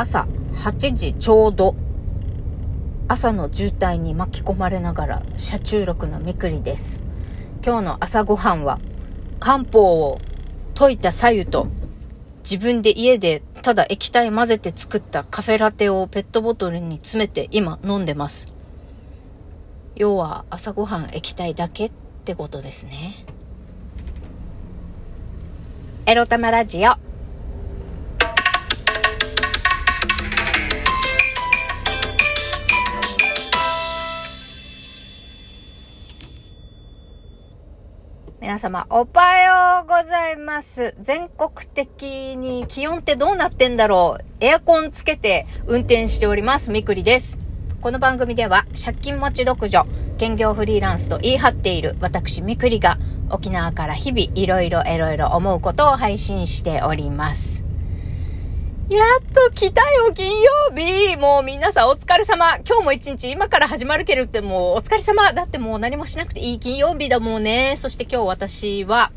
朝8時ちょうど朝の渋滞に巻き込まれながら車中録のみくりです。今日の朝ごはんは漢方を溶いた左右と自分で家でただ液体混ぜて作ったカフェラテをペットボトルに詰めて今飲んでます。要は朝ごはん液体だけってことですね。エロ玉ラジオ。皆様、おはようございます。全国的に気温ってどうなってんだろうエアコンつけて運転しております。みくりです。この番組では、借金持ち独女、兼業フリーランスと言い張っている私みくりが、沖縄から日々いろいろいろいろ思うことを配信しております。やっと来たよ、金曜日。もう皆さんお疲れ様。今日も一日今から始まるけどってもうお疲れ様だってもう何もしなくていい金曜日だもんね。そして今日私は、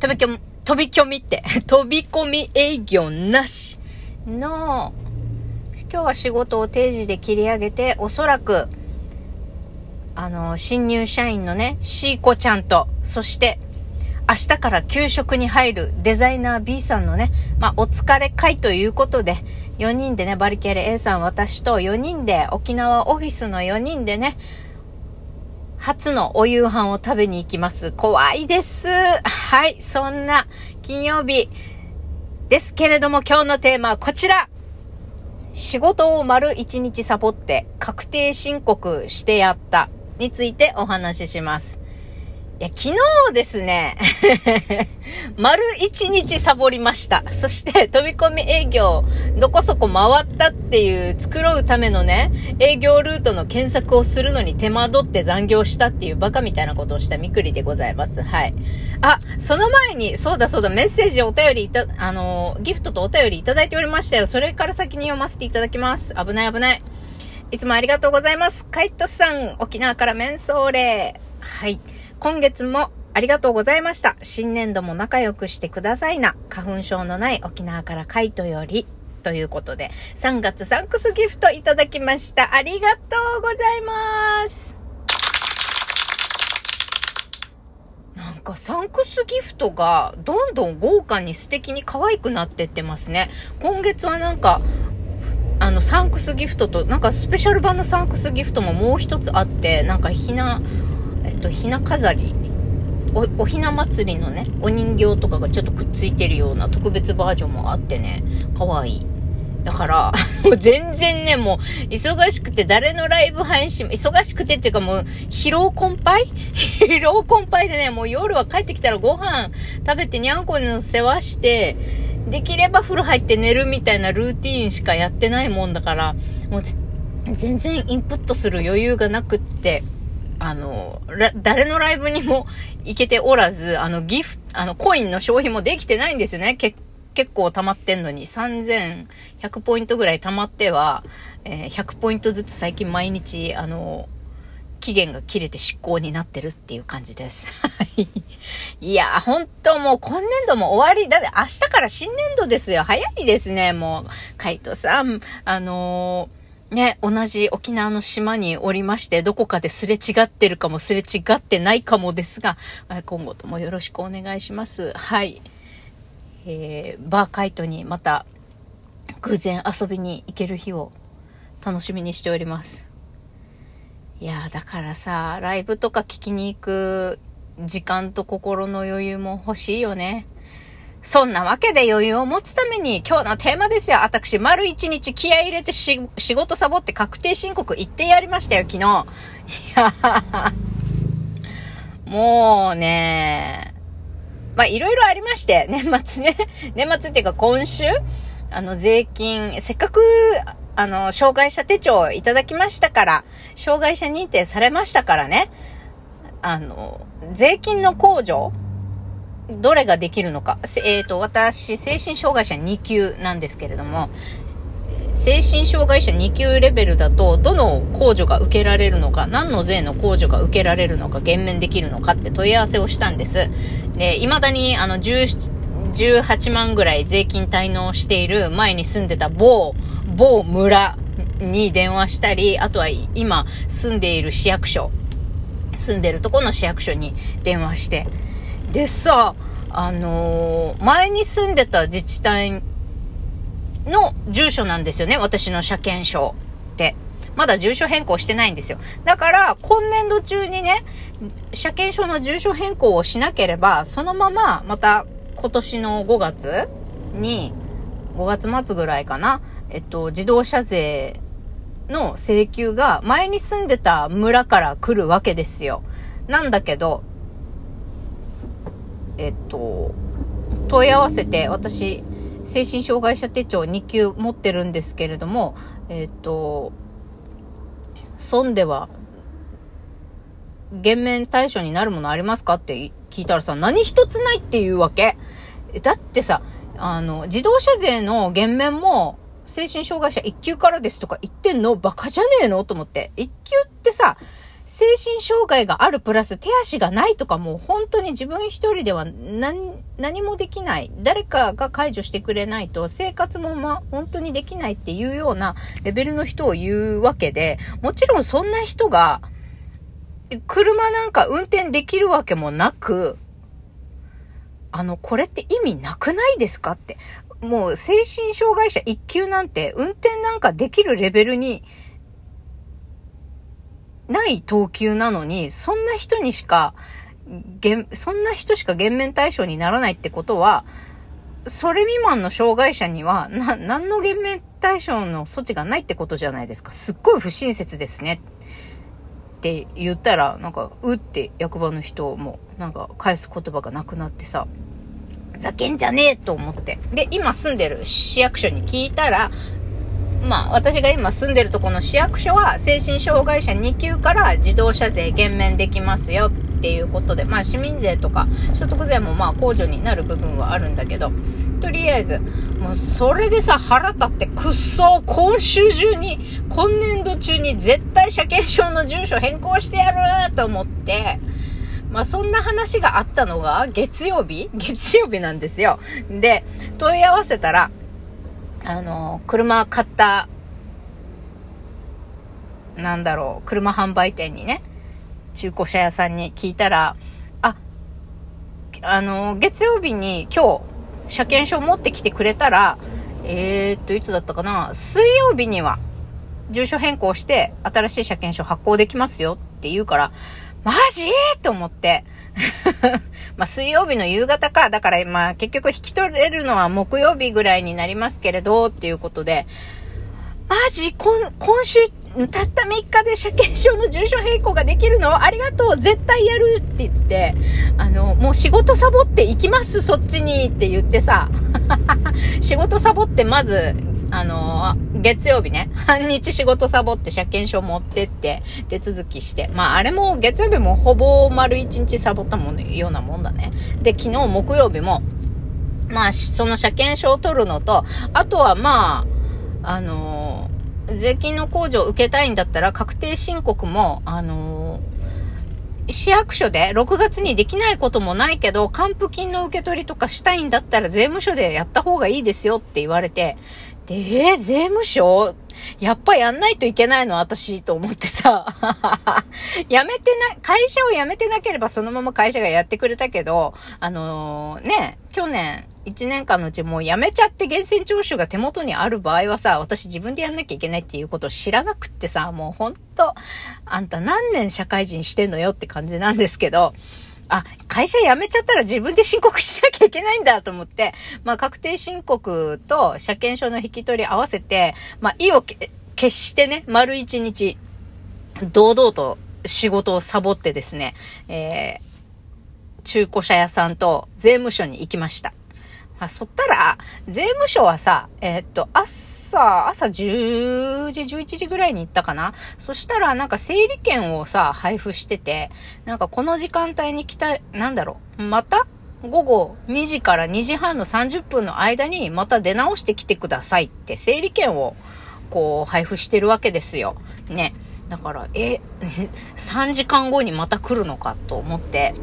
飛びきょ、飛び込みって、飛び込み営業なしの、今日は仕事を定時で切り上げて、おそらく、あの、新入社員のね、シーコちゃんと、そして、明日から給食に入るデザイナー B さんのね、まあ、お疲れ会ということで、4人でね、バリケーレ A さん、私と4人で、沖縄オフィスの4人でね、初のお夕飯を食べに行きます。怖いです。はい、そんな金曜日ですけれども、今日のテーマはこちら。仕事を丸1日サボって確定申告してやったについてお話しします。いや、昨日ですね、丸一日サボりました。そして飛び込み営業、どこそこ回ったっていう作ろうためのね、営業ルートの検索をするのに手間取って残業したっていうバカみたいなことをしたみくりでございます。はい。あ、その前に、そうだそうだ、メッセージお便りいた、あの、ギフトとお便りいただいておりましたよ。それから先に読ませていただきます。危ない危ない。いつもありがとうございます。カイトさん、沖縄からメンソーレ。はい。今月もありがとうございました。新年度も仲良くしてくださいな。花粉症のない沖縄からカイトより。ということで、3月サンクスギフトいただきました。ありがとうございます。なんかサンクスギフトがどんどん豪華に素敵に可愛くなってってますね。今月はなんか、あの、サンクスギフトと、なんかスペシャル版のサンクスギフトももう一つあって、なんかひな、と、ひな飾りお、おひな祭りのね、お人形とかがちょっとくっついてるような特別バージョンもあってね、かわいい。だから、もう全然ね、もう、忙しくて誰のライブ配信、忙しくてっていうかもう、疲労困憊？疲労困憊でね、もう夜は帰ってきたらご飯食べてにゃんこの世話して、できれば風呂入って寝るみたいなルーティーンしかやってないもんだから、もう、全然インプットする余裕がなくって、あの、誰のライブにも行けておらず、あの、ギフト、あの、コインの消費もできてないんですよね。け結構溜まってんのに、3100ポイントぐらい溜まっては、えー、100ポイントずつ最近毎日、あの、期限が切れて執行になってるっていう感じです。いや、本当もう今年度も終わり。だって明日から新年度ですよ。早いですね、もう。カイトさん、あのーね、同じ沖縄の島におりまして、どこかですれ違ってるかもすれ違ってないかもですが、今後ともよろしくお願いします。はい。えー、バーカイトにまた偶然遊びに行ける日を楽しみにしております。いやだからさ、ライブとか聞きに行く時間と心の余裕も欲しいよね。そんなわけで余裕を持つために今日のテーマですよ。私、丸一日気合入れてし仕事サボって確定申告行ってやりましたよ、昨日。いやもうね、まあ、いろいろありまして、年末ね。年末っていうか今週、あの、税金、せっかく、あの、障害者手帳いただきましたから、障害者認定されましたからね。あの、税金の控除どれができるのか。えっ、ー、と、私、精神障害者2級なんですけれども、精神障害者2級レベルだと、どの控除が受けられるのか、何の税の控除が受けられるのか、減免できるのかって問い合わせをしたんです。で、未だに、あの、17 18万ぐらい税金滞納している前に住んでた某、某村に電話したり、あとは今住んでいる市役所、住んでるとこの市役所に電話して。でさ、あのー、前に住んでた自治体の住所なんですよね、私の車検証って。まだ住所変更してないんですよ。だから、今年度中にね、車検証の住所変更をしなければ、そのまま、また今年の5月に、5月末ぐらいかな、えっと、自動車税の請求が前に住んでた村から来るわけですよ。なんだけど、えっと、問い合わせて、私、精神障害者手帳2級持ってるんですけれども、えっと、損では、減免対象になるものありますかって聞いたらさ、何一つないっていうわけ。だってさ、あの、自動車税の減免も、精神障害者1級からですとか言ってんのバカじゃねえのと思って。1級ってさ、精神障害があるプラス手足がないとかもう本当に自分一人では何、何もできない。誰かが解除してくれないと生活もま、本当にできないっていうようなレベルの人を言うわけで、もちろんそんな人が、車なんか運転できるわけもなく、あの、これって意味なくないですかって。もう精神障害者1級なんて運転なんかできるレベルにない等級なのに、そんな人にしか、そんな人しか減免対象にならないってことは、それ未満の障害者には、な、何の減免対象の措置がないってことじゃないですか。すっごい不親切ですね。って言ったら、なんか、うって役場の人も、なんか返す言葉がなくなってさ、ざけんじゃねえと思って。で、今住んでる市役所に聞いたら、まあ、私が今住んでるとこの市役所は、精神障害者2級から自動車税減免できますよっていうことで、まあ、市民税とか所得税もまあ、控除になる部分はあるんだけど、とりあえず、もうそれでさ、腹立ってくっそ今週中に、今年度中に絶対車検証の住所変更してやると思って、まあそんな話があったのが月曜日？月曜日なんですよ。で、問い合わせたら、あの、車買った、なんだろう、車販売店にね、中古車屋さんに聞いたら、あ、あの、月曜日に今日、車検証持ってきてくれたら、えー、っと、いつだったかな、水曜日には、住所変更して、新しい車検証発行できますよって言うから、マジ？と思って、まあ、水曜日の夕方か。だから、まあ、結局引き取れるのは木曜日ぐらいになりますけれど、っていうことで、マジ今、今週、たった3日で車検証の住所変更ができるの？ありがとう。絶対やるって言って、あの、もう仕事サボって行きますそっちにって言ってさ、仕事サボってまず、あのー、月曜日ね、半日仕事サボって車検証持ってって手続きして、まああれも月曜日もほぼ丸一日サボったものようなもんだね。で、昨日木曜日も、まあその車検証を取るのと、あとはまあ、あのー、税金の控除を受けたいんだったら確定申告も、あのー、市役所で6月にできないこともないけど、還付金の受け取りとかしたいんだったら税務署でやった方がいいですよって言われて、で、えー、税務署？やっぱやんないといけないの私と思ってさ、やめてな、会社を辞めてなければそのまま会社がやってくれたけど、あのー、ね、去年1年間のうちもう辞めちゃって源泉徴収が手元にある場合はさ、私自分でやんなきゃいけないっていうことを知らなくってさ、もうほんと、あんた何年社会人してんのよって感じなんですけど、あ、会社辞めちゃったら自分で申告しなきゃいけないんだと思って、まあ、確定申告と車検証の引き取り合わせて、まあ、意を決してね、丸一日、堂々と仕事をサボってですね、えー、中古車屋さんと税務署に行きました。あ、そったら、税務署はさ、えー、っと、朝、朝10時、11時ぐらいに行ったかなそしたら、なんか整理券をさ、配布してて、なんかこの時間帯に来た、なんだろう、また午後2時から2時半の30分の間にまた出直してきてくださいって整理券をこう配布してるわけですよ。ね。だから、え、3時間後にまた来るのかと思って、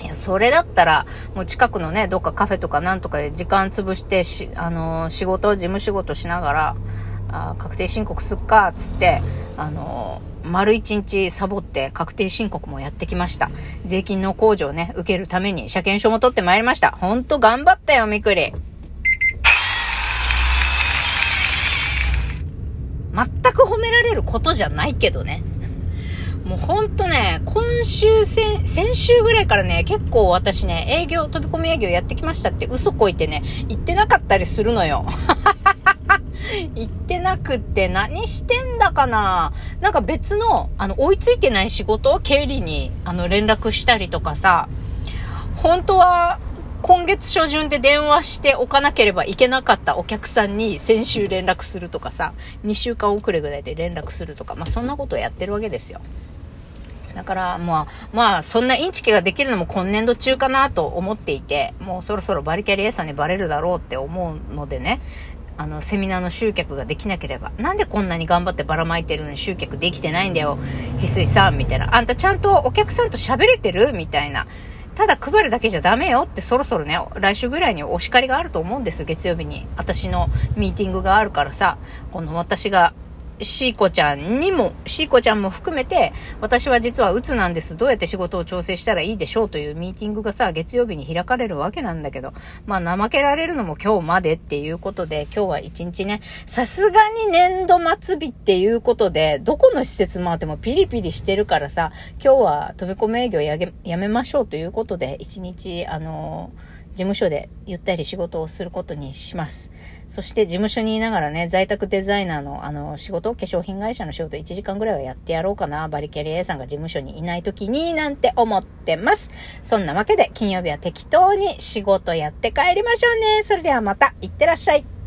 いや、それだったら、もう近くのね、どっかカフェとかなんとかで時間潰してし、あのー、仕事、事務仕事しながら、あ確定申告すっか、つって、あのー、丸一日サボって確定申告もやってきました。税金の控除をね、受けるために車検証も取ってまいりました。ほんと頑張ったよ、みくり。全く褒められることじゃないけどね。もうほんとね、今週、先、先週ぐらいからね、結構私ね、営業、飛び込み営業やってきましたって嘘こいてね、言ってなかったりするのよ。言ってなくって何してんだかななんか別の、あの、追いついてない仕事を経理に、あの、連絡したりとかさ、本当は、今月初旬で電話しておかなければいけなかったお客さんに先週連絡するとかさ、2週間遅れぐらいで連絡するとか、まあそんなことをやってるわけですよ。だから、まあ、まあ、そんなインチキができるのも今年度中かなと思っていて、もうそろそろバリキャリ A さんにバレるだろうって思うのでね、あの、セミナーの集客ができなければ、なんでこんなに頑張ってばらまいてるのに集客できてないんだよ、翡翠さん、みたいな。あんたちゃんとお客さんと喋れてるみたいな。ただ配るだけじゃダメよってそろそろね、来週ぐらいにお叱りがあると思うんです、月曜日に。私のミーティングがあるからさ、この私がシーコちゃんにも、シーコちゃんも含めて、私は実は鬱なんです。どうやって仕事を調整したらいいでしょうというミーティングがさ、月曜日に開かれるわけなんだけど、まあ怠けられるのも今日までっていうことで、今日は一日ね、さすがに年度末日っていうことで、どこの施設回ってもピリピリしてるからさ、今日は飛び込み営業ややめましょうということで、一日、あのー事務所でゆったり仕事をすることにします。そして事務所にいながらね、在宅デザイナーのあの仕事、化粧品会社の仕事1時間ぐらいはやってやろうかな。バリキャリ A さんが事務所にいない時になんて思ってます。そんなわけで金曜日は適当に仕事やって帰りましょうね。それではまた、いってらっしゃい。